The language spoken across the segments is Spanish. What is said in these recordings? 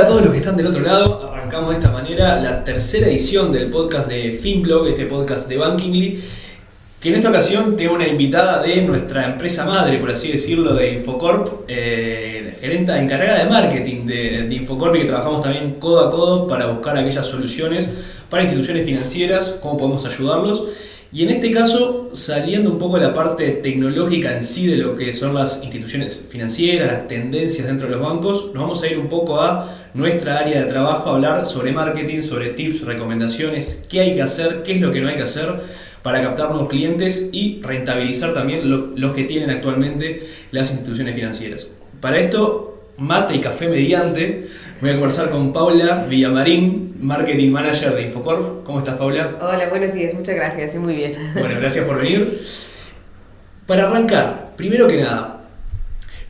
Hola a todos los que están del otro lado. Arrancamos de esta manera la tercera edición del podcast de Finblog, este podcast de Bankingly, que en esta ocasión tengo una invitada de nuestra empresa madre, por así decirlo, de Infocorp, eh, gerenta encargada de marketing de, de Infocorp y que trabajamos también codo a codo para buscar aquellas soluciones para instituciones financieras, cómo podemos ayudarlos. Y en este caso, saliendo un poco de la parte tecnológica en sí de lo que son las instituciones financieras, las tendencias dentro de los bancos, nos vamos a ir un poco a nuestra área de trabajo, a hablar sobre marketing, sobre tips, recomendaciones, qué hay que hacer, qué es lo que no hay que hacer para captar nuevos clientes y rentabilizar también los que tienen actualmente las instituciones financieras. Para esto mate y café mediante, voy a conversar con Paula Villamarín, Marketing Manager de Infocorp. ¿Cómo estás, Paula? Hola, buenos días, muchas gracias, muy bien. Bueno, gracias por venir. Para arrancar, primero que nada,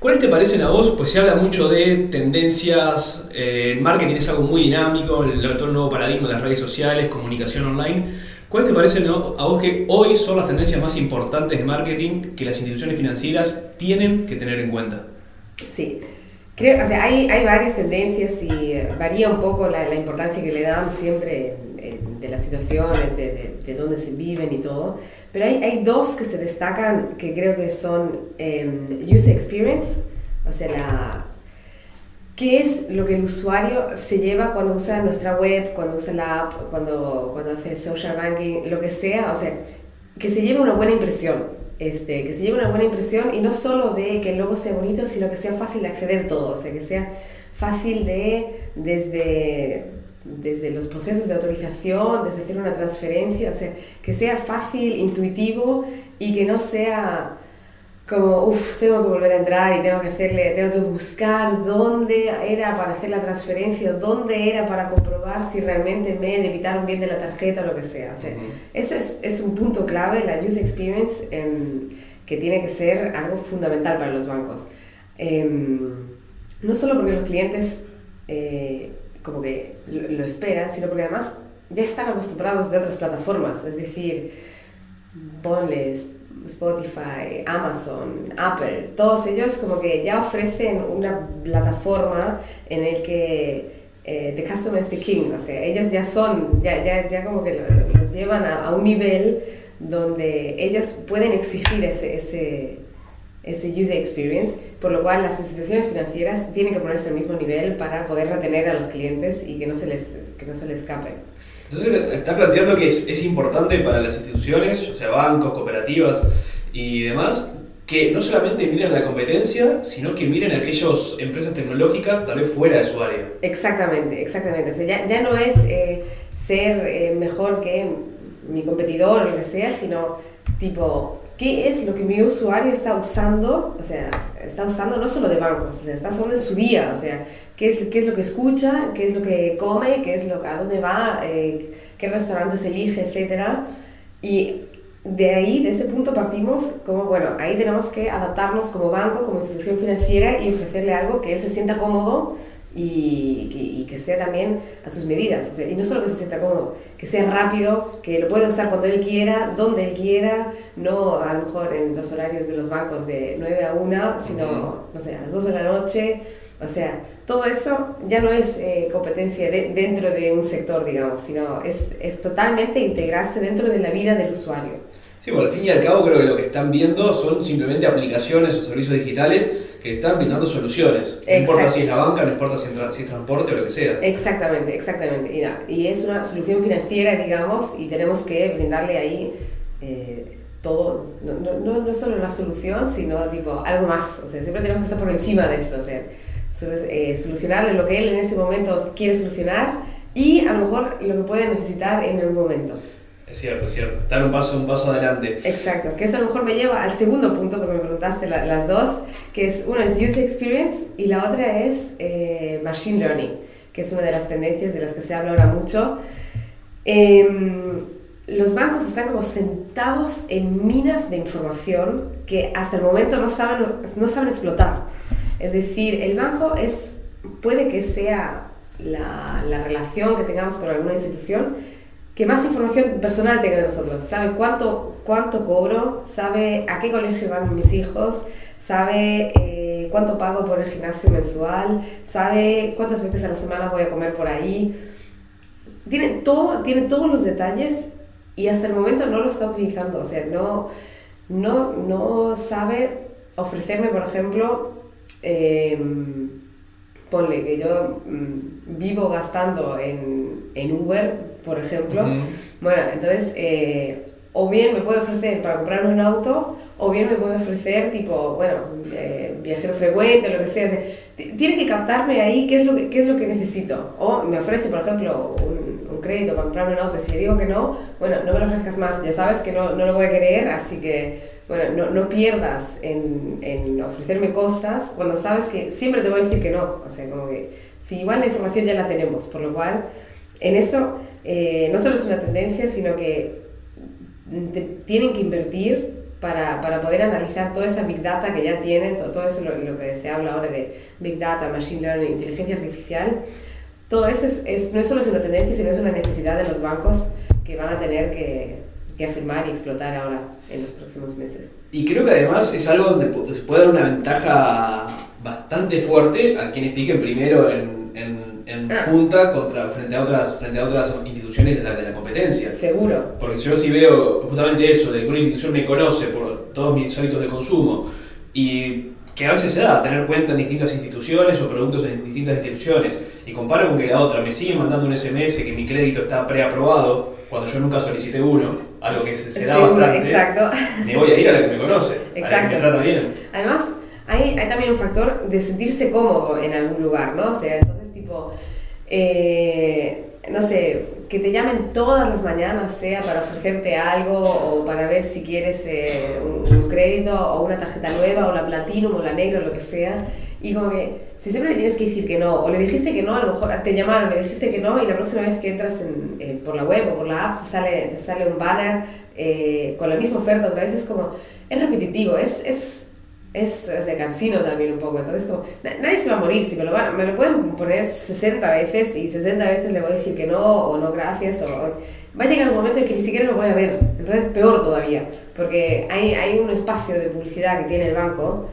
¿cuáles te parecen a vos? Pues se habla mucho de tendencias, eh, el marketing es algo muy dinámico, el, el nuevo paradigma de las redes sociales, comunicación online. ¿Cuáles te parecen a vos que hoy son las tendencias más importantes de marketing que las instituciones financieras tienen que tener en cuenta? Sí, Creo, o sea, hay, hay varias tendencias y eh, varía un poco la, la importancia que le dan siempre de las situaciones, de, de, de, dónde se viven y todo. Pero hay, hay dos que se destacan que creo que son um, user experience, o sea, la, qué es lo que el usuario se lleva cuando usa nuestra web, cuando usa la app, cuando, cuando hace social banking, lo que sea, o sea, que se lleve una buena impresión. Este, que se lleve una buena impresión y no solo de que el logo sea bonito, sino que sea fácil de acceder todo, o sea, que sea fácil de, desde, desde los procesos de autorización, desde hacer una transferencia, o sea, que sea fácil, intuitivo y que no sea como, uff, tengo que volver a entrar y tengo que hacerle, tengo que buscar dónde era para hacer la transferencia, dónde era para comprobar si realmente me debitaron bien de la tarjeta o lo que sea. O sea uh -huh. Eso es, es, un punto clave, la user experience, eh, que tiene que ser algo fundamental para los bancos. Eh, no solo porque los clientes eh, como que lo, lo esperan, sino porque además ya están acostumbrados de otras plataformas, es decir, ponles Spotify, Amazon, Apple, todos ellos como que ya ofrecen una plataforma en el que eh, the customer is the king, o sea, ellos ya son, ya, ya, ya como que los llevan a, un nivel donde ellos pueden exigir ese, ese, ese user experience, por lo cual las instituciones financieras tienen que ponerse al mismo nivel para poder retener a los clientes y que no se les, que no se les escapen. Entonces está planteando que es, importante para las instituciones, o sea, bancos, cooperativas y demás, que no solamente miren la competencia, sino que miren aquellas empresas tecnológicas tal vez fuera de su área. Exactamente, exactamente. O sea, ya, ya no es eh, ser eh, mejor que mi competidor o lo que sea, sino tipo, ¿qué es lo que mi usuario está usando? O sea, está usando no solo de bancos, o sea, está usando en su día, o sea, qué es, qué es lo que escucha, qué es lo que come, qué es lo, a dónde va, eh, qué restaurantes elige, etc. Y de ahí, de ese punto partimos como, bueno, ahí tenemos que adaptarnos como banco, como institución financiera y ofrecerle algo que él se sienta cómodo y que, y que sea también a sus medidas. O sea, y no solo que se sienta cómodo, que sea rápido, que lo pueda usar cuando él quiera, donde él quiera, no a lo mejor en los horarios de los bancos de 9 a 1, sino, no sé, a las 2 de la noche. O sea, todo eso ya no es eh, competencia de, dentro de un sector, digamos, sino es, es totalmente integrarse dentro de la vida del usuario. Sí, bueno, al fin y al cabo creo que lo que están viendo son simplemente aplicaciones o servicios digitales que están brindando soluciones. No importa si es la banca, no importa si es, si transporte o lo que sea. Exactamente, exactamente. Y, no, y, es una solución financiera, digamos, y tenemos que brindarle ahí eh, todo, no, no, no solo una solución, sino tipo algo más. O sea, siempre tenemos que estar por encima de eso. O sea, eh, solucionarle lo que él en ese momento quiere solucionar y a lo mejor lo que puede necesitar en algún momento. Es cierto, es cierto. Dar un paso, un paso adelante. Exacto, que eso a lo mejor me lleva al segundo punto, porque me preguntaste la, las dos, que es una es User Experience y la otra es eh, Machine Learning, que es una de las tendencias de las que se habla ahora mucho. Eh, los bancos están como sentados en minas de información que hasta el momento no saben, no saben explotar. Es decir, el banco es, puede que sea la, la relación que tengamos con alguna institución, que más información personal tenga de nosotros. Sabe cuánto, cuánto cobro, sabe a qué colegio van mis hijos, sabe eh, cuánto pago por el gimnasio mensual, sabe cuántas veces a la semana voy a comer por ahí. Tiene, todo, tiene todos los detalles y hasta el momento no lo está utilizando. O sea, no, no, no sabe ofrecerme, por ejemplo, em, ponle que yo mm, vivo gastando en, en, Uber, por ejemplo. Bueno, entonces, eh, o bien me puede ofrecer para comprarme un auto, o bien me puede ofrecer tipo, bueno, eh, viajero frecuente, lo que sea. tiene que captarme ahí qué es, lo que, qué es lo que necesito. O me ofrece, por ejemplo, un, un, crédito para comprarme un auto. Si le digo que no, bueno, no me lo ofrezcas más. Ya sabes que no, no lo voy a querer, así que bueno, no, no pierdas en, en, ofrecerme cosas cuando sabes que siempre te voy a decir que no. O sea, como que si igual la información ya la tenemos, por lo cual en eso eh, no solo es una tendencia, sino que tienen que invertir para, para, poder analizar toda esa Big Data que ya tienen, todo, eso lo, lo, que se habla ahora de Big Data, Machine Learning, inteligencia artificial. Todo eso es, es, no es solo una tendencia, sino es una necesidad de los bancos que van a tener que, que afirmar y explotar ahora en los próximos meses. Y creo que además es algo donde se puede dar una ventaja bastante fuerte a quienes piquen primero en, en, ah. punta contra, frente, a otras, frente a otras instituciones de la, de la competencia. Seguro. Porque si yo sí veo justamente eso, de que una institución me conoce por todos mis hábitos de consumo y que a veces se da tener cuenta en distintas instituciones o productos en distintas instituciones y comparo con que la otra me sigue mandando un SMS que mi crédito está preaprobado cuando yo nunca solicité uno, algo que se, da bastante, exacto. me voy a ir a la que me conoce, exacto. a la que me trata bien. Además, hay, hay también un factor de sentirse cómodo en algún lugar, ¿no? O sea, entonces eh, no sé, que te llamen todas las mañanas, sea para ofrecerte algo o para ver si quieres eh, un, crédito o una tarjeta nueva o la Platinum o la negra o lo que sea. Y como que si siempre le tienes que decir que no, o le dijiste que no, a lo mejor te llamaron, le dijiste que no y la próxima vez que entras en, eh, por la web o por la app te sale, te sale un banner con la misma oferta otra vez, es como, es repetitivo, es es, o sea, cansino también un poco. Entonces, como, nadie se va a morir. Si me lo, me lo pueden poner 60 veces y 60 veces le voy a decir que no, o no gracias, o, va a llegar un momento en que ni siquiera lo voy a ver. Entonces, peor todavía, porque hay, hay un espacio de publicidad que tiene el banco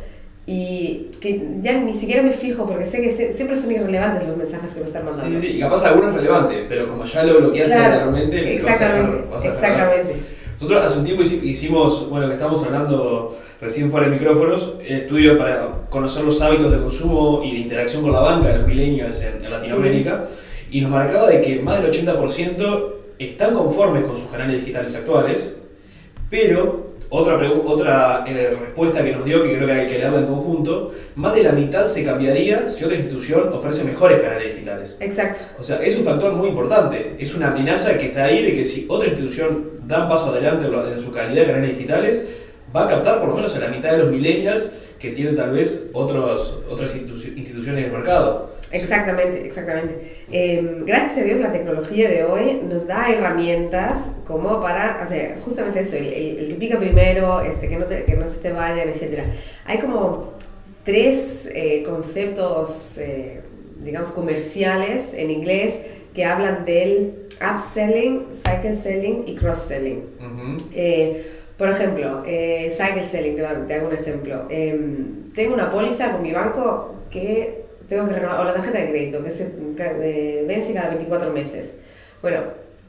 y que ya ni siquiera me fijo porque sé que siempre son irrelevantes los mensajes que me están mandando. Sí, sí, y capaz alguno es relevante, pero como ya lo bloqueaste claro, anteriormente, exactamente, vas a exactamente. Nosotros hace un tiempo hicimos, bueno, que estamos hablando recién fuera de micrófonos, estudio para conocer los hábitos de consumo y de interacción con la banca de los millennials en, en Latinoamérica, sí. y nos marcaba de que más del 80% están conformes con sus canales digitales actuales, pero otra, otra eh, respuesta que nos dio, que creo que hay que leerla en conjunto, más de la mitad se cambiaría si otra institución ofrece mejores canales digitales. Exacto. O sea, es un factor muy importante, es una amenaza que está ahí de que si otra institución da un paso adelante en su calidad de canales digitales, va a captar por lo menos a la mitad de los millennials que tienen tal vez otros, otras instituciones del mercado. Exactamente, exactamente. Eh, gracias a Dios la tecnología de hoy nos da herramientas como para hacer justamente eso, el, el, el que pica primero, este, que, no te, que no se te vayan, etc. Hay como tres eh, conceptos, eh, digamos, comerciales en inglés que hablan del upselling, cycle selling y cross-selling. Uh -huh. Por ejemplo, cycle selling, te, hago un ejemplo. Em, tengo una póliza con mi banco que tengo que renovar, o la tarjeta de crédito, que se vence cada 24 meses. Bueno,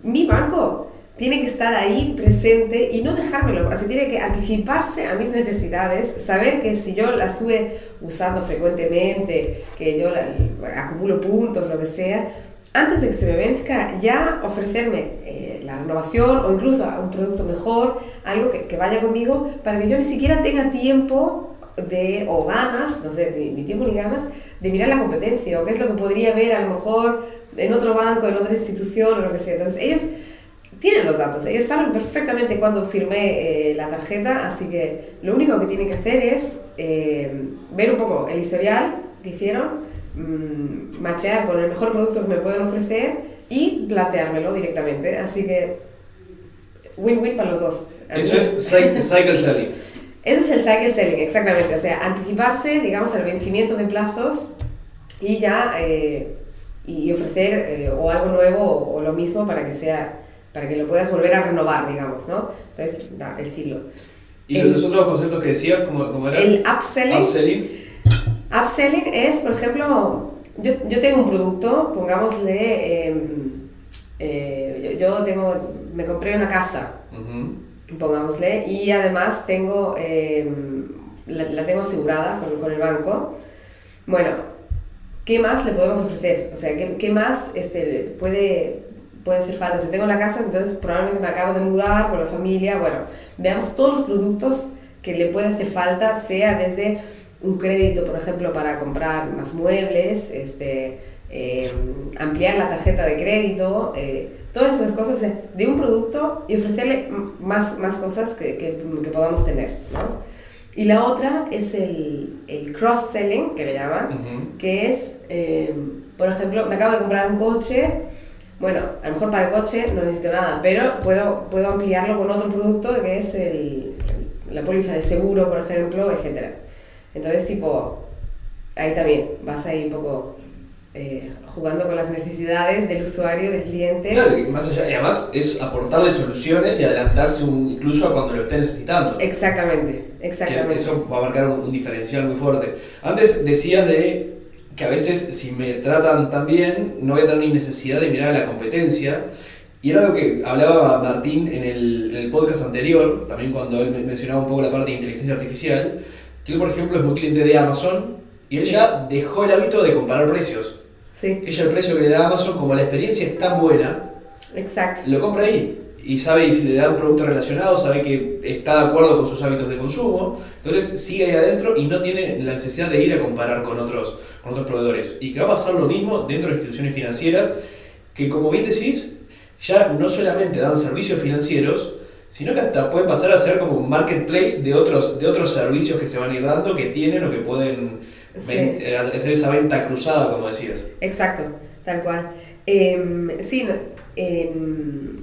mi banco tiene que estar ahí presente y no dejármelo, así tiene que anticiparse a mis necesidades, saber que si yo la estuve usando frecuentemente, que yo la, acumulo puntos, lo que sea, antes de que se me venzca, ya ofrecerme eh, renovación o incluso un producto mejor, algo que, que vaya conmigo, para que yo ni siquiera tenga tiempo de, o ganas, no sé, ni, ni, tiempo ni ganas, de mirar la competencia o qué es lo que podría ver a lo mejor en otro banco, en otra institución o lo que sea. Entonces, ellos tienen los datos, ellos saben perfectamente cuándo firmé eh, la tarjeta, así que lo único que tienen que hacer es eh, ver un poco el historial que hicieron, mmm, machear con el mejor producto que me pueden ofrecer y planteármelo directamente. Así que, win-win para los dos. Eso es cycle selling. Ese es el cycle selling, exactamente. O sea, anticiparse, digamos, al vencimiento de plazos y ya eh, y ofrecer eh, o algo nuevo o, o, lo mismo para que sea para que lo puedas volver a renovar, digamos, ¿no? Entonces, da, el ciclo. ¿Y el, los otros conceptos que decías, cómo, cómo? El upselling. upselling. Upselling es, por ejemplo, yo, yo tengo un producto, pongámosle, em, eh, yo, yo tengo, me compré una casa, pongámosle, y además tengo, em, la, la tengo asegurada con, con el banco. Bueno, ¿qué más le podemos ofrecer? O sea, ¿qué, qué más este, puede, puede hacer falta? Si tengo la casa, entonces probablemente me acabo de mudar con la familia. Bueno, veamos todos los productos que le puede hacer falta, sea desde un crédito, por ejemplo, para comprar más muebles, este, eh, ampliar la tarjeta de crédito, eh, todas esas cosas de- de un producto y ofrecerle más, más cosas que, que, que podamos tener. ¿no? Y la otra es el, el cross-selling, que le llaman, que es, eh, por ejemplo, me acabo de comprar un coche, bueno, a lo mejor para el coche no necesito nada, pero puedo, puedo ampliarlo con otro producto que es el, la póliza de seguro, por ejemplo, etc. Entonces, tipo, ahí también vas ahí un poco eh, jugando con las necesidades del usuario, del cliente. Claro, que más allá, y además es aportarle soluciones y adelantarse un- incluso a cuando lo esté necesitando. Exactamente, Que exactamente. eso va a marcar un, un diferencial muy fuerte. Antes decías de que a veces si me tratan tan bien, no voy a tener ni necesidad de mirar a la competencia. Y era lo que hablaba Martín en el, en el podcast anterior, también cuando él me- mencionaba un poco la parte de inteligencia artificial, que él, por ejemplo, es muy cliente de Amazon y Sí. ya dejó el hábito de comparar precios. Sí, Ella el precio que le da Amazon, como la experiencia es tan buena, exacto. lo compra ahí. Y sabe, y si le da un producto relacionado, sabe que está de acuerdo con sus hábitos de consumo. Entonces sigue ahí adentro y no tiene la necesidad de ir a comparar con otros, con otros proveedores. Y que va a pasar lo mismo dentro de instituciones financieras, que como bien decís, ya no solamente dan servicios financieros, sino que hasta pueden pasar a ser como un marketplace de otros, de otros servicios que se van a ir dando, que tienen o que pueden Sí. ven- eh, hacer esa venta cruzada, como decías. Exacto, tal cual. Em, sí, em,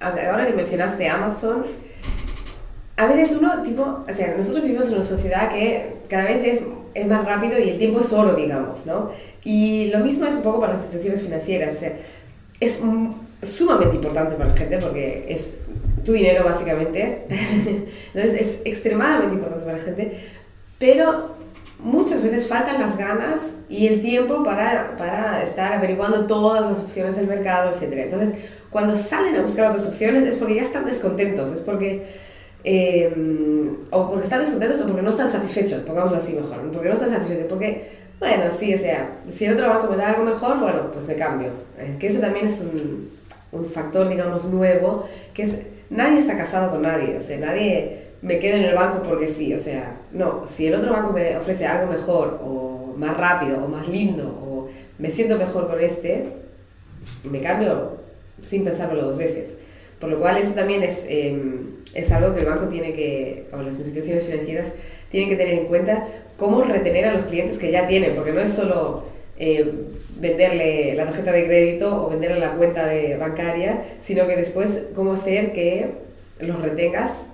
ahora que mencionaste Amazon, a veces uno, tipo, o sea, nosotros vivimos en una sociedad que cada vez es, es más rápido y el tiempo es oro, digamos, ¿no? Y lo mismo es un poco para las instituciones financieras. o sea, es sumamente importante para la gente porque es tu dinero, básicamente. Entonces, es extremadamente importante para la gente, pero muchas veces faltan las ganas y el tiempo para, para estar averiguando todas las opciones del mercado, etc. Entonces, cuando salen a buscar otras opciones es porque ya están descontentos, es porque... eh, o porque están descontentos o porque no están satisfechos, pongámoslo así mejor, porque no están satisfechos, porque, bueno, sí, o sea, si el otro banco me da algo mejor, bueno, pues me cambio. Es que eso también es un, un factor, digamos, nuevo, que es, nadie está casado con nadie, o sea, nadie me quedo en el banco porque sí, o sea, no, si el otro banco me ofrece algo mejor, o más rápido, o más lindo, o me siento mejor con este, me cambio sin pensármelo dos veces. Por lo cual eso también es, eh, es algo que el banco tiene que, o las instituciones financieras tienen que tener en cuenta, cómo retener a los clientes que ya tienen, porque no es solo eh, venderle la tarjeta de crédito o venderle la cuenta de bancaria, sino que después cómo hacer que los retengas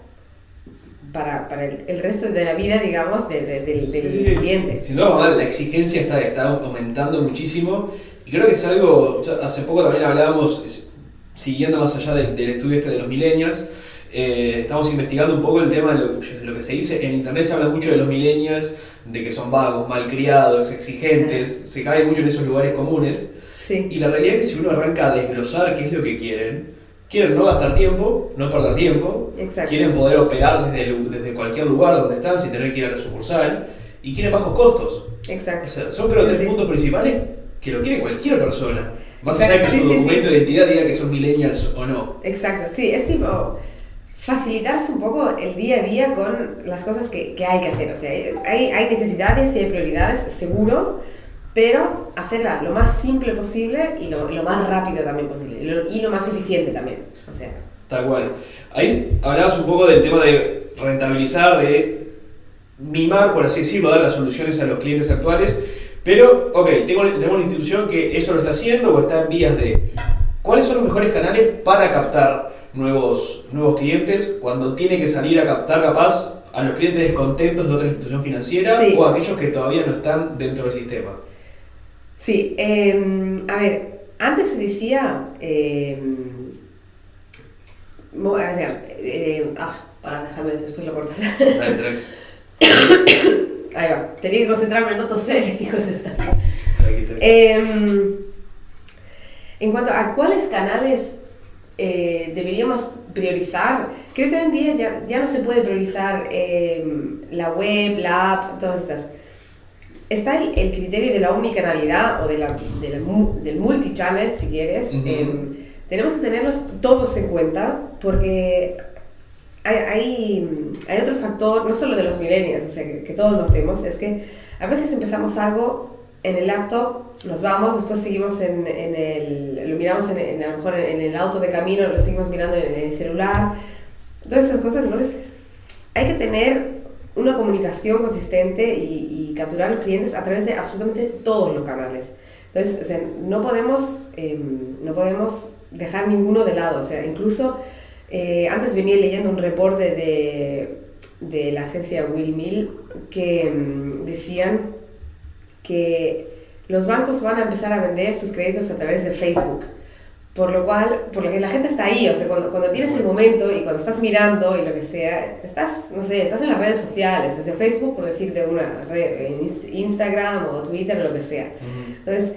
para, para el, el resto de la vida, digamos, de- de- del, del Sí, cliente. Duda, Manuel, la exigencia está, está aumentando muchísimo. Y creo que es algo, hace poco también hablábamos, siguiendo más allá del, del estudio este de los millennials, eh, estamos investigando un poco el tema de lo, de lo que se dice. En internet se habla mucho de los millennials, de que son vagos, malcriados, exigentes, se cae mucho en esos lugares comunes. Sí, Y la realidad es que si uno arranca a desglosar qué es lo que quieren, quieren no gastar tiempo, no perder tiempo, exacto. quieren poder operar desde, el- desde cualquier lugar donde están sin tener que ir a la sucursal y quieren bajos costos. O Exacto. sea, son Sí, tres sí. puntos principales que lo quiere cualquier persona. Más allá de que Exacto, su sí, sí, documento de identidad diga que son millennials o no. Exacto, sí, es tipo facilitarse un poco el día a día con las cosas que, que hay que hacer. O sea, hay, hay necesidades y hay prioridades, seguro, pero hacerla lo más simple posible y lo, lo más rápido también posible. Y lo, más eficiente también. O sea, Tal cual. Ahí hablabas un poco del tema de rentabilizar, de mimar, por así decirlo, dar las soluciones a los clientes actuales. Pero, ok, tengo, tenemos una institución que eso lo está haciendo o está en vías de... ¿Cuáles son los mejores canales para captar nuevos, nuevos clientes cuando tiene que salir a captar capaz a los clientes descontentos de otra institución financiera Sí. o a aquellos que todavía no están dentro del sistema? sí, eh, a ver, antes se decía... eh, o sea, eh, ah, para dejarme, después lo cortas. Ahí va. Tenía que concentrarme en no toser y contestar. Em, en cuanto a cuáles canales eh, deberíamos priorizar, creo que hoy en día ya, ya no se puede priorizar em, la web, la app, todas estas. Está el, el criterio de la omnicanalidad o de la, de la del multichannel, si quieres. Ujú. Em, tenemos que tenerlos todos en cuenta porque hay, hay, hay otro factor, no solo de los millennials, o sea, que, que todos lo hacemos, es que a veces empezamos algo en el laptop, nos vamos, después seguimos en, en el, lo miramos en, en- a lo mejor en, el auto de camino, lo seguimos mirando en el celular, todas esas cosas, entonces hay que tener una comunicación consistente y, y capturar a los clientes a través de absolutamente todos los canales. Entonces, o sea, no podemos, em, no podemos dejar ninguno de lado, o sea, incluso eh, antes venía leyendo un reporte de, de la agencia Will Mill que mm, decían que los bancos van a empezar a vender sus créditos a través de Facebook. Por lo cual, por lo que la gente está ahí, o sea, cuando, cuando tienes el momento y cuando estás mirando y lo que sea, estás, no sé, estás en las redes sociales, o sea, Facebook, por decirte una red, Instagram o Twitter o lo que sea. Entonces,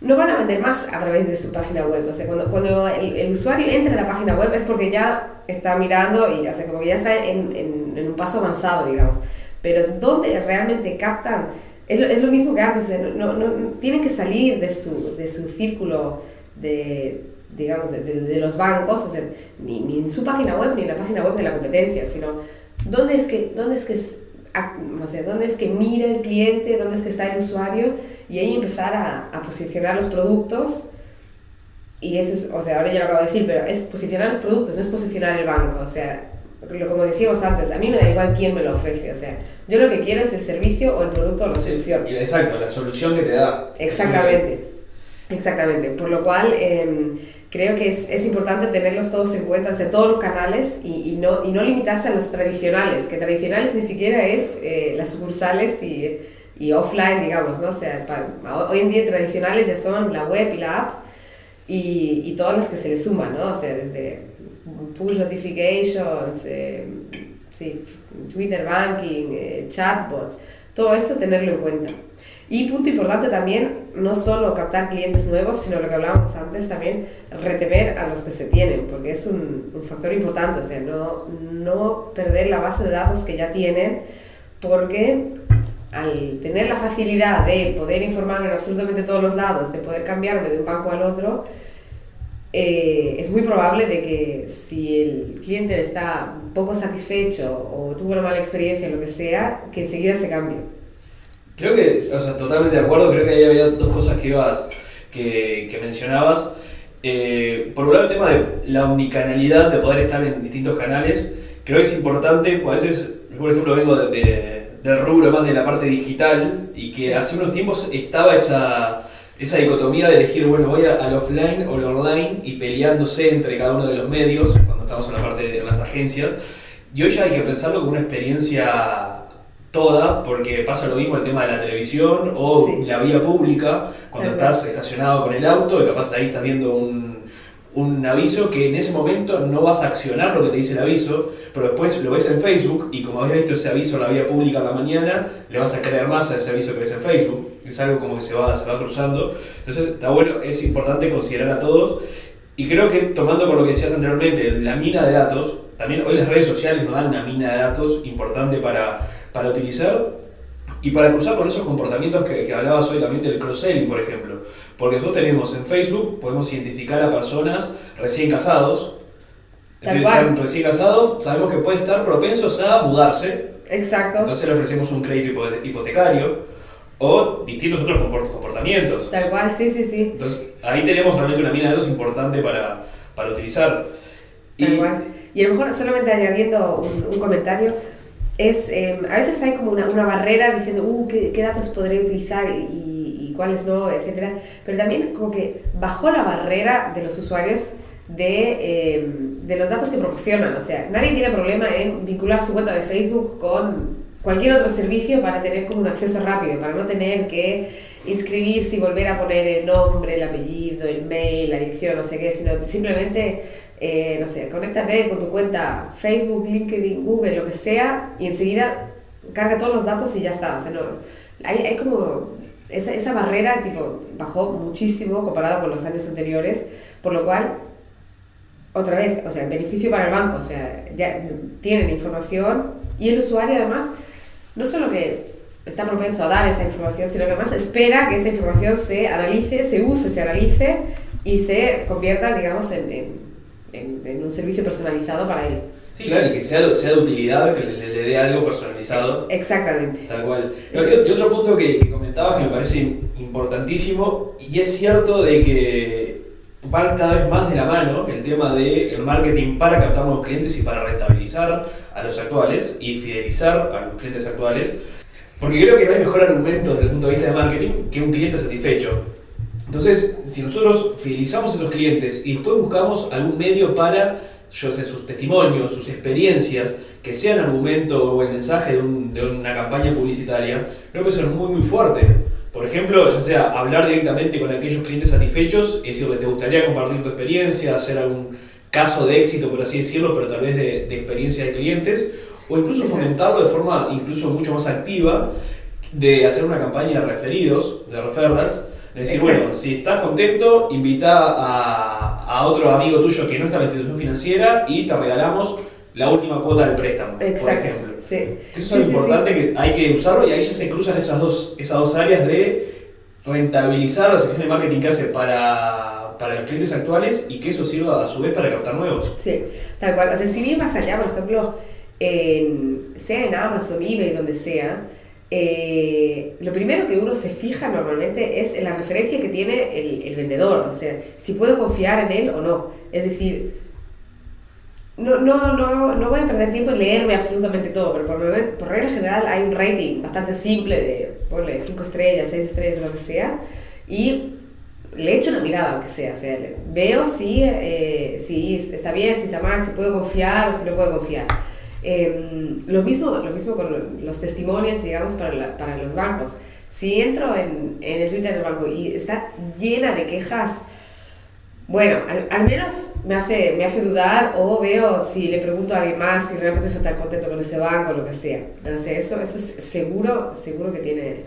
no van a vender más a través de su página web. O sea, cuando, cuando el, el usuario entra en la página web es porque ya está mirando y o sea, como que ya está en, en, en un paso avanzado, digamos. Pero donde realmente captan, es lo, es lo mismo que antes, no, no, tienen que salir de su, de su círculo de, digamos, de, de- los bancos, o sea, ni, ni en su página web ni en la página web de la competencia, sino dónde es que, dónde es que no sé, dónde es que mira el cliente, dónde es que está el usuario y ahí empezar a, a posicionar los productos. Y eso es, o sea, ahora ya lo acabo de decir, pero es posicionar los productos, no es posicionar el banco, o sea, como decíamos antes, a mí me da igual quién me lo ofrece, o sea, yo lo que quiero es el servicio o el producto o la solución. Y- Exacto, la solución que te da. Exactamente, exactamente. Por lo cual em, creo que es, es importante tenerlos todos en cuenta, o sea, todos los canales y, y no, y no limitarse a los tradicionales, que tradicionales ni siquiera es eh, las sucursales y, y offline, digamos, ¿no? O sea, pa- hoy en día tradicionales ya son la web y la app y, y todas las que se le suman, ¿no? O sea, desde push notifications, eh, sí, Twitter banking, eh, chatbots, todo esto tenerlo en cuenta. Y punto importante también, no solo captar clientes nuevos, sino lo que hablábamos antes también, retener a los que se tienen, porque es un, un factor importante, o sea, no, no perder la base de datos que ya tienen, porque al tener la facilidad de poder informarme en absolutamente todos los lados, de poder cambiarme de un banco al otro, eh, es muy probable de que si el cliente está poco satisfecho o tuvo una mala experiencia, lo que sea, que enseguida se cambie. Creo que, o sea, totalmente de acuerdo, creo que ahí había dos cosas que ibas, que, que mencionabas. Eh, por un lado el tema de la omnicanalidad, de poder estar en distintos canales, creo que es importante, pues a veces, yo por ejemplo vengo de, de- del rubro más de la parte digital y que hace unos tiempos estaba esa, esa dicotomía de elegir, bueno, voy al offline o al online y peleándose entre cada uno de los medios, cuando estamos en la parte de las agencias, y hoy ya hay que pensarlo como una experiencia toda, porque pasa lo mismo el tema de la televisión o Sí. la vía pública, cuando estás estacionado con el auto y capaz ahí estás viendo un, un aviso que en ese momento no vas a accionar lo que te dice el aviso, pero después lo ves en Facebook y como habías visto ese aviso en la vía pública en la mañana, le vas a creer más a ese aviso que ves en Facebook. Es algo como que se va, se va cruzando. Entonces está bueno, es importante considerar a todos. Y creo que tomando con lo que decías anteriormente, la mina de datos, también hoy las redes sociales nos dan una mina de datos importante para, para utilizar y para cruzar con esos comportamientos que, que hablabas hoy también del cross-selling, por ejemplo. Porque nosotros tenemos en Facebook, podemos identificar a personas recién casados. Tal Entonces, cual. están recién casados, sabemos que puede estar propensos a mudarse, Exacto. entonces le ofrecemos un crédito hipo- hipotecario o distintos otros comport- comportamientos. Tal cual, sí, sí, sí. Entonces ahí tenemos realmente una mina de datos importante para, para utilizar. Tal cual. Y a lo mejor solamente añadiendo un, un comentario, es, eh, a veces hay como una, una barrera diciendo, uh, ¿qué, qué datos podré utilizar y, y cuáles no, etcétera. Pero también como que bajó la barrera de los usuarios de, eh, de los datos que proporcionan. O sea, nadie tiene problema en vincular su cuenta de Facebook con cualquier otro servicio para tener como un acceso rápido, para no tener que inscribirse y volver a poner el nombre, el apellido, el mail, la dirección, no sé qué, sino simplemente, eh, no sé, conéctate con tu cuenta Facebook, LinkedIn, Google, lo que sea, y enseguida carga todos los datos y ya está. O sea, no, hay, hay como esa, esa barrera tipo, bajó muchísimo comparado con los años anteriores, por lo cual, otra vez, o sea, beneficio para el banco, o sea, ya tienen información y el usuario además, no solo que está propenso a dar esa información, sino que además espera que esa información se analice, se use, se analice y se convierta, digamos, en, en, en un servicio personalizado para él. Sí, claro, y que sea, sea de utilidad, que le, le dé algo personalizado. Exactamente. Tal cual. No, y, otro punto que, que comentabas que me parece importantísimo, y es cierto de que van cada vez más de la mano el tema del el marketing para captar nuevos clientes y para rentabilizar a los actuales y fidelizar a los clientes actuales. Porque creo que no hay mejor argumento desde el punto de vista de marketing que un cliente satisfecho. Entonces, si nosotros fidelizamos a los clientes y después buscamos algún medio para, yo sé, sus testimonios, sus experiencias, que sean argumento o el mensaje de, un- de una campaña publicitaria, creo que eso es muy, muy fuerte. Por ejemplo, ya sea hablar directamente con aquellos clientes satisfechos y decirle, ¿te gustaría compartir tu experiencia, hacer algún caso de éxito, por así decirlo, pero tal vez de, de experiencia de clientes? O incluso fomentarlo de forma incluso mucho más activa, de hacer una campaña de referidos, de referrals, decir, Exacto. bueno, si estás contento, invita a, a otro amigo tuyo que no está en la institución financiera y te regalamos la última cuota del préstamo, por ejemplo. Sí. Eso es Sí, algo sí, importante que hay que usarlo y ahí ya se cruzan esas dos, esas dos áreas de rentabilizar la sección de marketing que hace para, para los clientes actuales y que eso sirva a su vez para captar nuevos. Sí, tal cual. O sea, sin ir más allá, por ejemplo, en- sea en Amazon, eBay, donde sea, eh, lo primero que uno se fija normalmente es en la referencia que tiene el, el vendedor, o sea, si puedo confiar en él o no. Es decir, no, no, no, no voy a perder tiempo en leerme absolutamente todo, pero por, por regla general hay un rating bastante simple de, ponle, 5 estrellas, 6 estrellas, lo que sea, y le echo una mirada, aunque sea, o sea, veo si, eh, si está bien, si está mal, si puedo confiar o si no puedo confiar. Eh, lo, mismo, lo mismo con los testimonios, digamos, para, la- para los bancos. Si entro en, en el Twitter del banco y está llena de quejas, bueno, al, al menos me hace, me hace dudar o veo si le pregunto a alguien más si realmente está tan contento con ese banco o lo que sea. Sea, eso, eso es seguro, seguro que tiene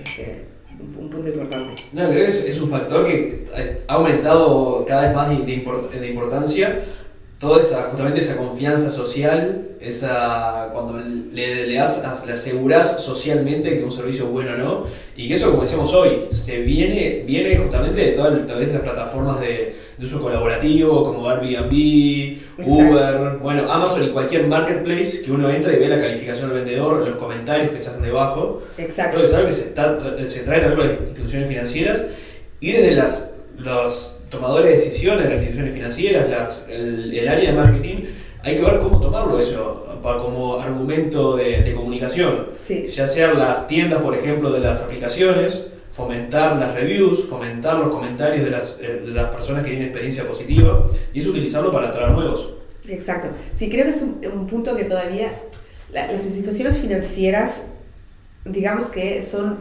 este, un, un punto importante. No, creo que es, es un factor que ha aumentado cada vez más de import- de importancia. Toda esa, justamente esa confianza social, esa cuando le, le, das- le aseguras socialmente que un servicio es bueno o no, y que eso, como decíamos hoy, se viene, viene justamente de todas tal vez las plataformas de, de uso colaborativo, como Airbnb, Uber, bueno, Amazon y cualquier marketplace que uno entra y ve la calificación del vendedor, los comentarios que se hacen debajo. Exacto. Creo que es algo que se, está, se trae también por las instituciones financieras y desde las, los tomadores de decisiones de las instituciones financieras, las, el, el área de marketing, hay que ver cómo tomarlo eso para, como argumento de, de comunicación. Sí. Ya sean las tiendas, por ejemplo, de las aplicaciones, fomentar las reviews, fomentar los comentarios de las, eh, de las personas que tienen experiencia positiva y eso utilizarlo para atraer nuevos. Exacto. Sí, creo que es un, un punto que todavía la- las instituciones financieras, digamos que son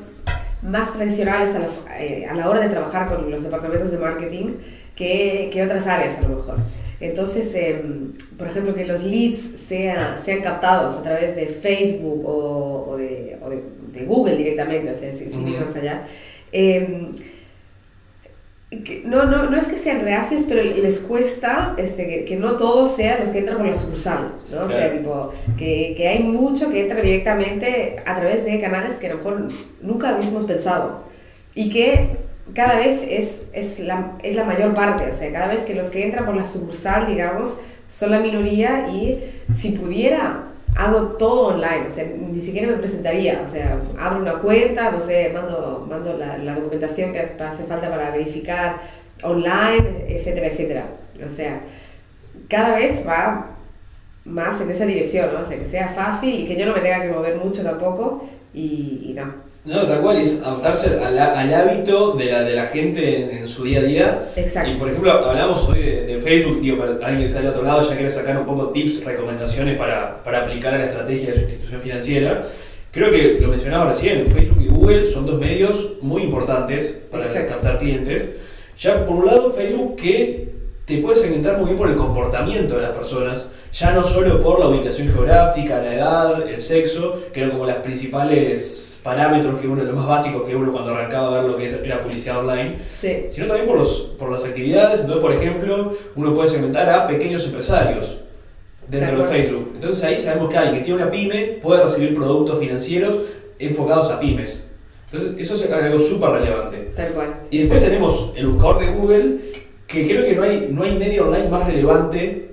más tradicionales a la, eh, a la hora de trabajar con los departamentos de marketing que, que otras áreas a lo mejor. Entonces, em, por ejemplo, que los leads sean, sean captados a través de Facebook o, o de, o de- de Google directamente, o sea, sin, sin ir más allá. em, que no, no, no es que sean reacios, pero les cuesta este, que, que no todos sean los que entran por la sucursal, ¿no? O sea, Claro. tipo, que, que hay mucho que entra directamente a través de canales que a lo mejor nunca hubiésemos pensado y que cada vez es, es, la, es la mayor parte, o sea, cada vez que los que entran por la sucursal, digamos, son la minoría y si pudiera hago todo online, o sea, ni siquiera me presentaría, o sea, abro una cuenta, no sé, mando, mando la, documentación que hace falta para verificar online, etcétera, etcétera. O sea, cada vez va más en esa dirección. O sea, que sea fácil y que yo no me tenga que mover mucho tampoco y, y no. No, tal cual, es adaptarse al, al hábito de la, de la gente en, en su día a día. Exacto. Y por ejemplo, hablamos hoy de, de Facebook, digo, para alguien que está del otro lado ya quiere sacar un poco tips, recomendaciones para, para aplicar a la estrategia de su institución financiera. Creo que lo mencionaba recién, Facebook y Google son dos medios muy importantes para Exacto. captar clientes. Ya por un lado, Facebook que te puede segmentar muy bien por el comportamiento de las personas, ya no solo por la ubicación geográfica, la edad, el sexo, que eran como las principales parámetros que uno, los más básicos que uno cuando arrancaba a ver lo que era publicidad online, Sí. sino también por, los, por las actividades. Entonces, por ejemplo, uno puede segmentar a pequeños empresarios dentro De. Facebook. Entonces ahí sabemos que alguien que tiene una pyme puede recibir productos financieros enfocados a pymes. Entonces eso es algo súper relevante. Tal cual. Y después tenemos el buscador de Google, que creo que no hay, no hay medio online más relevante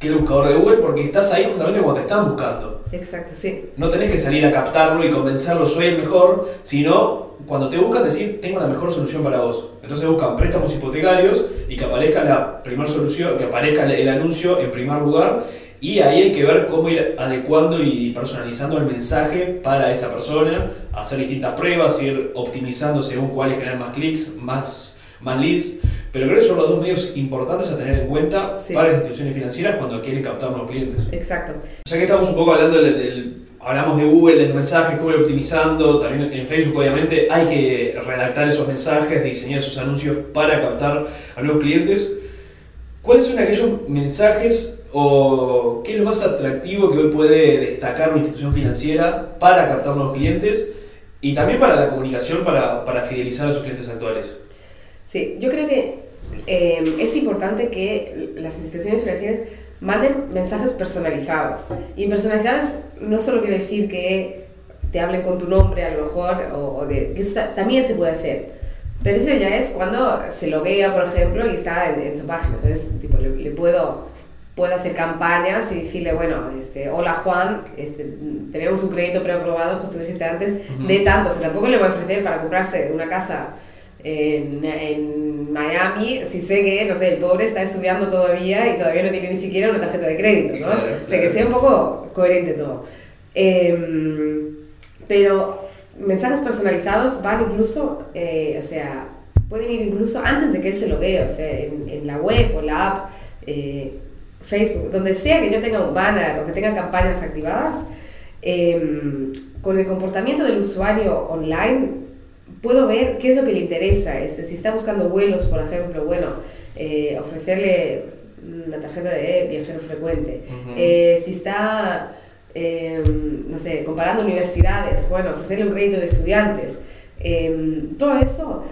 que el buscador de Google porque estás ahí justamente cuando te están buscando. Exacto, sí. No tenés que salir a captarlo y convencerlo, soy el mejor, sino cuando te buscan decir, tengo la mejor solución para vos. Entonces buscan préstamos hipotecarios y que aparezca la primera solución, que aparezca el- anuncio en primer lugar. Y ahí hay que ver cómo ir adecuando y personalizando el mensaje para esa persona, hacer distintas pruebas, ir optimizando según cuáles generan más clics, más, más leads. Pero creo que son los dos medios importantes a tener en cuenta Sí. para las instituciones financieras cuando quieren captar nuevos clientes. Exacto. Ya que estamos un poco hablando del, del- hablamos de Google, de los mensajes, cómo ir optimizando, también en Facebook obviamente hay que redactar esos mensajes, diseñar esos anuncios para captar a nuevos clientes. ¿Cuáles son aquellos mensajes o qué es lo más atractivo que hoy puede destacar una institución financiera para captar nuevos clientes y también para la comunicación para, para fidelizar a sus clientes actuales? Sí, yo creo que eh, es importante que las instituciones financieras manden mensajes personalizados. Y personalizados no solo quiere decir que te hablen con tu nombre a lo mejor, o, o de, que eso ta- también se puede hacer. Pero eso ya es cuando se loguea, por ejemplo, y está en, en su página. Entonces, tipo, le, le puedo, puedo hacer campañas y decirle, bueno, este, hola Juan, este, tenemos un crédito preaprobado, justo dijiste antes, Ujú. de tanto. O sea, tampoco le voy a ofrecer para comprarse una casa en, en Miami si sé que, no sé, el pobre está estudiando todavía y todavía no tiene ni siquiera una tarjeta de crédito, ¿no? Claro, O sea, que claro. sea un poco coherente todo. Em, pero mensajes personalizados van incluso, eh, o sea, pueden ir incluso antes de que él se loguee, o sea, en, en la web o la app, eh, Facebook, donde sea que yo tenga un banner o que tenga campañas activadas, em, con el comportamiento del usuario online puedo ver qué es lo que le interesa. Este, si está buscando vuelos, por ejemplo, bueno, eh, ofrecerle una tarjeta de viajero frecuente. Eh, si está, eh, no sé, comparando universidades, bueno, ofrecerle un crédito de estudiantes. Eh, todo eso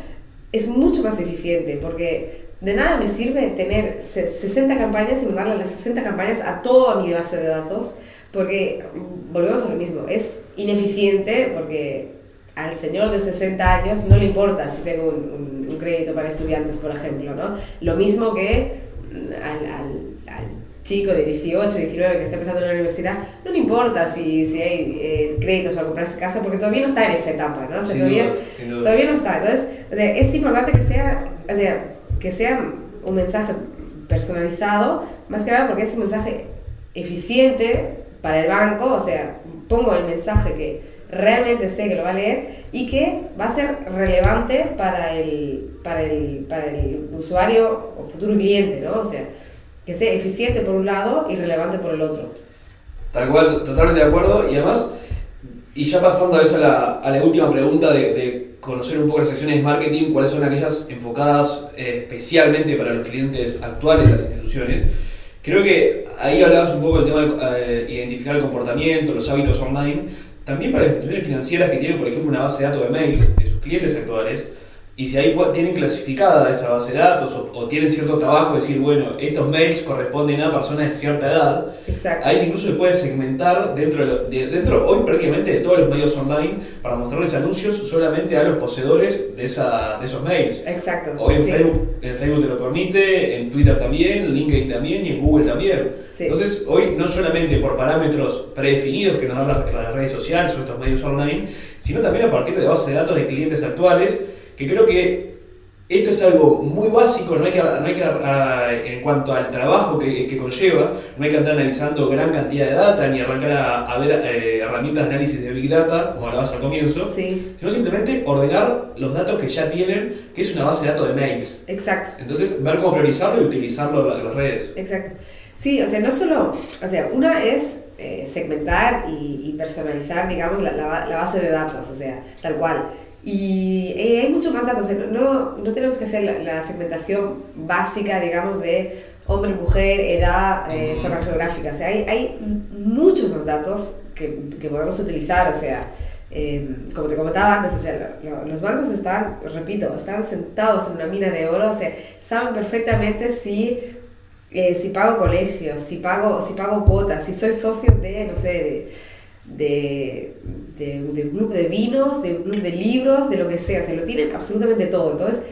es mucho más eficiente porque de nada me sirve tener se- 60 campañas y mandarle las 60 campañas a toda mi base de datos porque mm, volvemos a lo mismo, es ineficiente porque al señor de 60 años no le importa si tengo un, un- un crédito para estudiantes, por ejemplo, ¿no? Lo mismo que mm, al, al- al chico de 18, 19 que está empezando en la universidad, no le importa si, si hay eh, créditos para comprarse casa porque todavía no está en esa etapa, ¿no? O sea, Sin todavía, dudas, sin dudas. todavía no está. Entonces, o sea, es importante que sea, o sea, que sea un mensaje personalizado, más que nada porque es un mensaje eficiente para el banco, o sea, pongo el mensaje que realmente sé que lo va a leer y que va a ser relevante para el, para el, para el usuario o futuro cliente, ¿no? O sea, que sea eficiente por un lado y relevante por el otro. Tal cual, to- totalmente de acuerdo. Y además, y ya pasando a, esa, la, a la última pregunta de, de conocer un poco las acciones de marketing, cuáles son aquellas enfocadas eh, especialmente para los clientes actuales de las instituciones. Creo que ahí hablabas un poco del tema de eh, identificar el comportamiento, los hábitos online. También para las instituciones financieras que tienen, por ejemplo, una base de datos de mails de sus clientes actuales. Y si ahí tienen clasificada esa base de datos o, o tienen cierto trabajo, decir, bueno, estos mails corresponden a personas de cierta edad, Exacto. Ahí incluso se puede segmentar dentro, de lo- de- dentro hoy prácticamente de todos los medios online para mostrarles anuncios solamente a los poseedores de, esa, de esos mails. Exacto. Hoy en, sí. Facebook, en Facebook te lo permite, en Twitter también, en LinkedIn también y en Google también. Sí. Entonces hoy no solamente por parámetros predefinidos que nos dan las, las redes sociales o estos medios online, sino también a partir de bases de datos de clientes actuales, que creo que esto es algo muy básico, no hay que, no hay que a- en cuanto al trabajo que, que conlleva, no hay que andar analizando gran cantidad de data ni arrancar a, a ver eh, herramientas de análisis de Big Data, como hablabas al comienzo, Sí, sino simplemente ordenar los datos que ya tienen, que es una base de datos de mails. exacto. Entonces, ver cómo priorizarlo y utilizarlo en las redes. Exacto. Sí, o sea, no solo, o sea, una es eh, segmentar y, y personalizar, digamos, la, la base de datos, o sea, tal cual. Y eh, hay mucho más datos, sea, no, no tenemos que hacer la, la segmentación básica, digamos, de, hombre, mujer, edad, eh, zona geográfica. O sea, hay, hay muchos más datos que, que podemos utilizar. O sea, eh, como te comentaba antes, o sea, lo- lo- los bancos están, repito, están sentados en una mina de oro. O sea, saben perfectamente si, eh, si pago colegios, si pago, si pago cuotas, si soy socios de, no sé, de, de, de, de un club de vinos, de un club de libros, de lo que sea. O sea, lo tienen absolutamente todo. Entonces,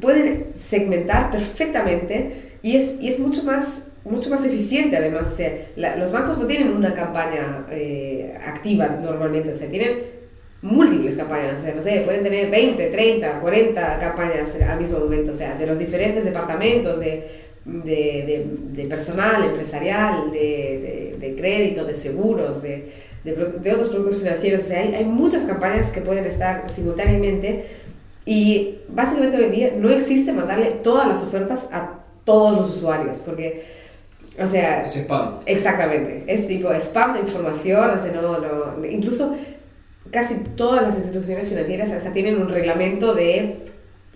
pueden segmentar perfectamente y es, y es mucho, más, mucho más eficiente además. O sea, la- los bancos no tienen una campaña eh, activa normalmente, o sea, tienen múltiples campañas, o sea, no sé, pueden tener 20, 30, 40 campañas al mismo momento, o sea, de los diferentes departamentos, de, de, de- de personal, empresarial, de, crédito, de seguros, de, de de otros productos financieros, o sea, hay, hay muchas campañas que pueden estar simultáneamente y básicamente hoy día no existe mandarle todas las ofertas a todos los usuarios, porque, o sea, Es spam. exactamente, es tipo spam de información, o sea, no, no, incluso casi todas las instituciones financieras hasta tienen un reglamento de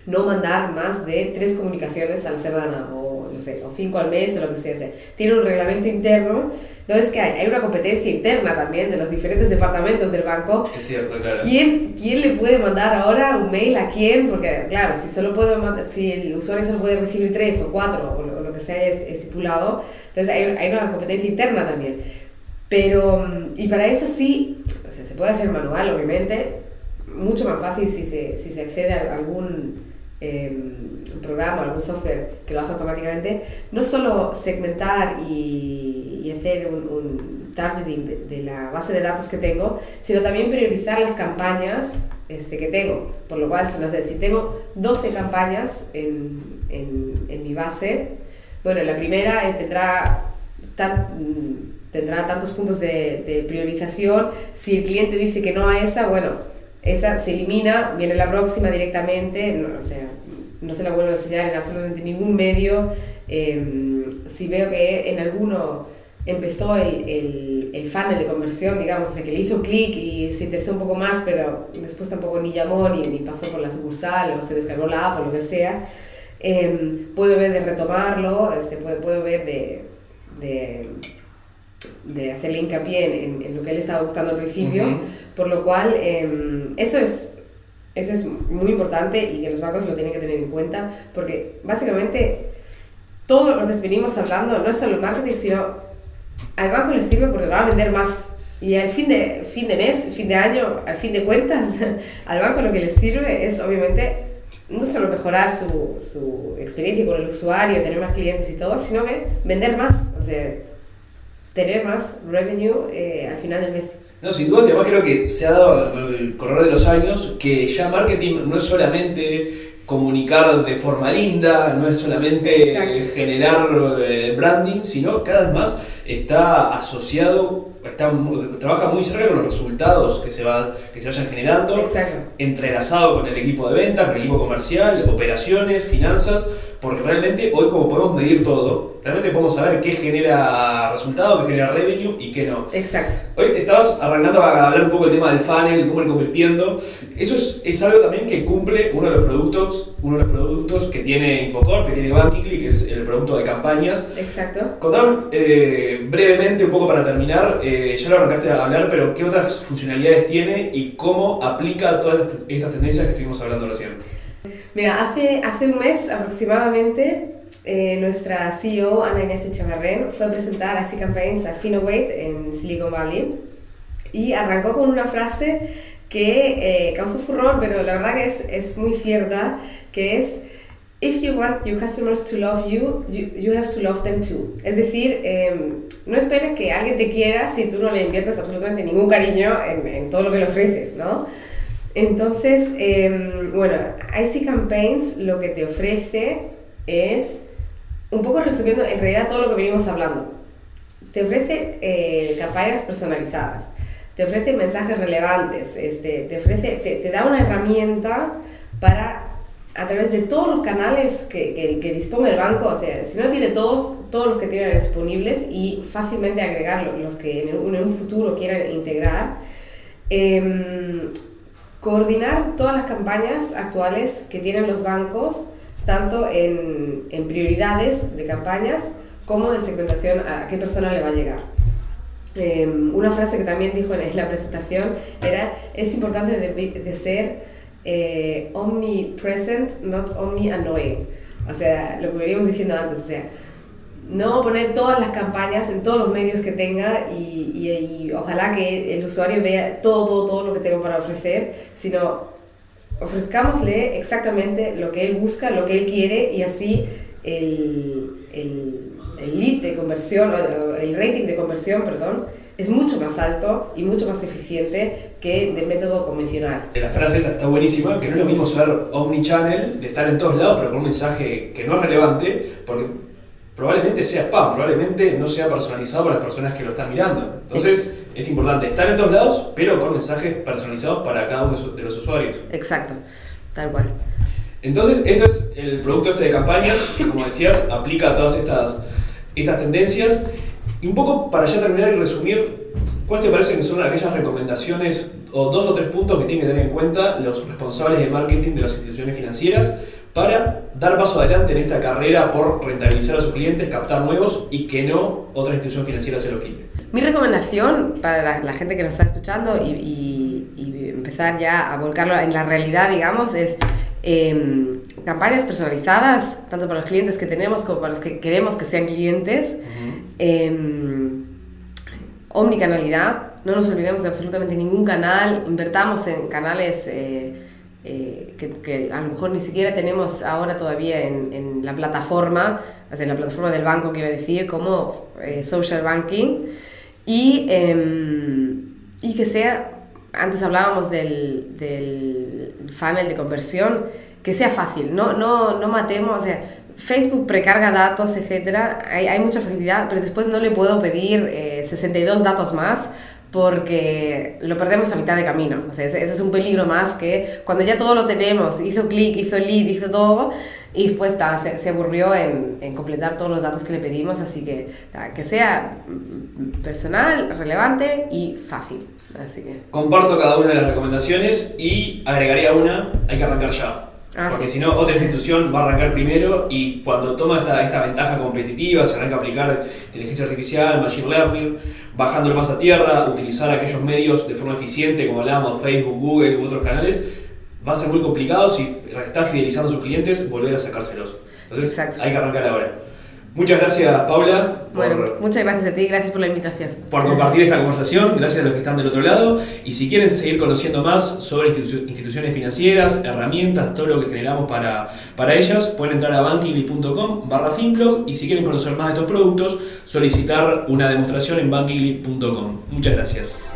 no mandar más de tres comunicaciones a la semana o sé, o cinco al mes o lo que sea. o sea, tiene un reglamento interno, entonces que hay, hay una competencia interna también de los diferentes departamentos del banco Es cierto, claro. ¿Quién, ¿Quién le puede mandar ahora un mail a quién? Porque, claro, si solo puedo mandar, si el usuario solo puede recibir tres o cuatro o lo, o lo que se haya est- estipulado, entonces hay, hay una competencia interna también. Pero, y para eso sí, o sea, se puede hacer manual, obviamente, mucho más fácil si se, si se accede a algún em, programa, algún software que lo hace automáticamente, no solo segmentar y, hacer un, un targeting de, la base de datos que tengo, sino también priorizar las campañas este, que tengo. Por lo cual, si tengo 12 campañas en, en, mi base, bueno, la primera eh, tendrá, tendrá tantos puntos de, de priorización. Si el cliente dice que no a esa, bueno, esa se elimina, viene la próxima directamente, no, o sea, no se la vuelvo a enseñar en absolutamente ningún medio. Eh, si veo que en alguno empezó el, el, el funnel de conversión, digamos, o sea, que le hizo clic y se interesó un poco más, pero después tampoco ni llamó ni, ni pasó por la sucursal o se descargó la app o lo que sea, eh, puedo ver de retomarlo, este, puedo, puedo ver de, de, de hacerle hincapié en, en lo que él estaba buscando al principio, Ujú. por lo cual eh, eso es eso es muy importante y que los bancos lo tienen que tener en cuenta porque básicamente todo lo que venimos hablando no es solo marketing, sino al banco le sirve porque va a vender más. Y al fin de, fin de mes, fin de año, al fin de cuentas, al banco lo que le sirve es obviamente no solo mejorar su, su experiencia con el usuario, tener más clientes y todo, sino que vender más, o sea, tener más revenue eh, al final del mes. No, sin duda, además creo que se ha dado con el correr de los años que ya marketing no es solamente comunicar de forma linda, no es solamente Exacto. generar eh, branding, sino cada vez más está asociado, está, trabaja muy cerca con los resultados que se, va, que se vayan generando, Exacto. entrelazado con el equipo de ventas, con el equipo comercial, operaciones, finanzas, porque realmente hoy como podemos medir todo, realmente podemos saber qué genera resultado, qué genera revenue y qué no. Exacto. Hoy estabas arrancando a hablar un poco del tema del funnel, cómo ir convirtiendo. Eso es, es algo también que cumple uno de los productos, uno de los productos que tiene Infocore, que tiene Bankingly, que es el producto de campañas. Exacto. Contanos eh, brevemente, un poco para terminar, eh, ya lo arrancaste a hablar, pero qué otras funcionalidades tiene y cómo aplica todas estas tendencias que estuvimos hablando recién. Mira, hace, hace un mes aproximadamente, eh, nuestra CEO, Ana Inés Echevarren, fue a presentar así campaigns a Finovate en Silicon Valley y arrancó con una frase que eh, causó furor, pero la verdad que es, es muy cierta, que es If you want your customers to love you, you, you have to love them too. Es decir, eh, no esperes que alguien te quiera si tú no le inviertes absolutamente ningún cariño en, en todo lo que le ofreces, ¿no? Entonces, eh, bueno, IC Campaigns lo que te ofrece es, un poco resumiendo en realidad todo lo que venimos hablando, te ofrece eh, campañas personalizadas, te ofrece mensajes relevantes, este, te, ofrece, te, te da una herramienta para, a través de todos los canales que, que, que dispone el banco, o sea, si no tiene todos, todos los que tiene disponibles y fácilmente agregar lo- los que en un, en un futuro quieran integrar, em, coordinar todas las campañas actuales que tienen los bancos tanto en, en prioridades de campañas como en segmentación a qué persona le va a llegar. Em, una frase que también dijo en la presentación era, es importante de, de ser eh, omnipresent, not omni-annoying. O sea, lo que veníamos diciendo antes, o sea, no poner todas las campañas en todos los medios que tenga y, y, ojalá que el usuario vea todo, todo, todo lo que tengo para ofrecer, sino ofrezcámosle exactamente lo que él busca, lo que él quiere y así el, el, el lead de conversión, el rating de conversión, perdón, es mucho más alto y mucho más eficiente que del método convencional. La frase esa está buenísima, que no es lo mismo ser omnichannel, de estar en todos lados, pero con un mensaje que no es relevante, porque probablemente sea spam, probablemente no sea personalizado para las personas que lo están mirando. Entonces es importante estar en todos lados, pero con mensajes personalizados para cada uno de los usuarios. Exacto, tal cual. Entonces, esto es el producto este de campañas, que como decías, aplica a todas estas, estas tendencias. Y un poco para ya terminar y resumir, ¿cuáles te parecen que son aquellas recomendaciones o dos o tres puntos que tienen que tener en cuenta los responsables de marketing de las instituciones financieras para dar paso adelante en esta carrera por rentabilizar a sus clientes, captar nuevos y que no otra institución financiera se los quite? Mi recomendación para la, gente que nos está escuchando y, y, empezar ya a volcarlo en la realidad, digamos, es em, campañas personalizadas, tanto para los clientes que tenemos como para los que queremos que sean clientes. Em, omnicanalidad, no nos olvidemos de absolutamente ningún canal, invertamos en canales eh, eh, que, a lo mejor ni siquiera tenemos ahora todavía en, la plataforma, o sea, en la plataforma del banco quiero decir, como eh, social banking, y, em, y que sea, antes hablábamos del, del funnel de conversión, que sea fácil, no, no, no matemos, o sea, Facebook precarga datos, etcétera, hay, hay, mucha facilidad, pero después no le puedo pedir 62 eh, datos más porque lo perdemos a mitad de camino. O sea, ese, es un peligro más que cuando ya todo lo tenemos, hizo clic, hizo lead, hizo todo, y después se, se, aburrió en, en, completar todos los datos que le pedimos, así que que sea personal, relevante y fácil. Así que... Comparto cada una de las recomendaciones y agregaría una, hay que arrancar ya. Ah, Porque si no, otra institución va a arrancar primero y cuando toma esta, esta ventaja competitiva, se arranca a aplicar inteligencia artificial, machine learning, bajándolo más a tierra, utilizar aquellos medios de forma eficiente, como hablábamos, Facebook, Google u otros canales, va a ser muy complicado si está fidelizando a sus clientes volver a sacárselos. Entonces hay que arrancar ahora. Muchas gracias, Paula. Bueno, muchas gracias a ti, gracias por la invitación. Por compartir esta conversación, gracias a los que están del otro lado. Y si quieren seguir conociendo más sobre instituciones financieras, herramientas, todo lo que generamos para, para ellas, pueden entrar a bankingly.com barra Finblog y si quieren conocer más de estos productos, solicitar una demostración en bankingly.com. Muchas gracias.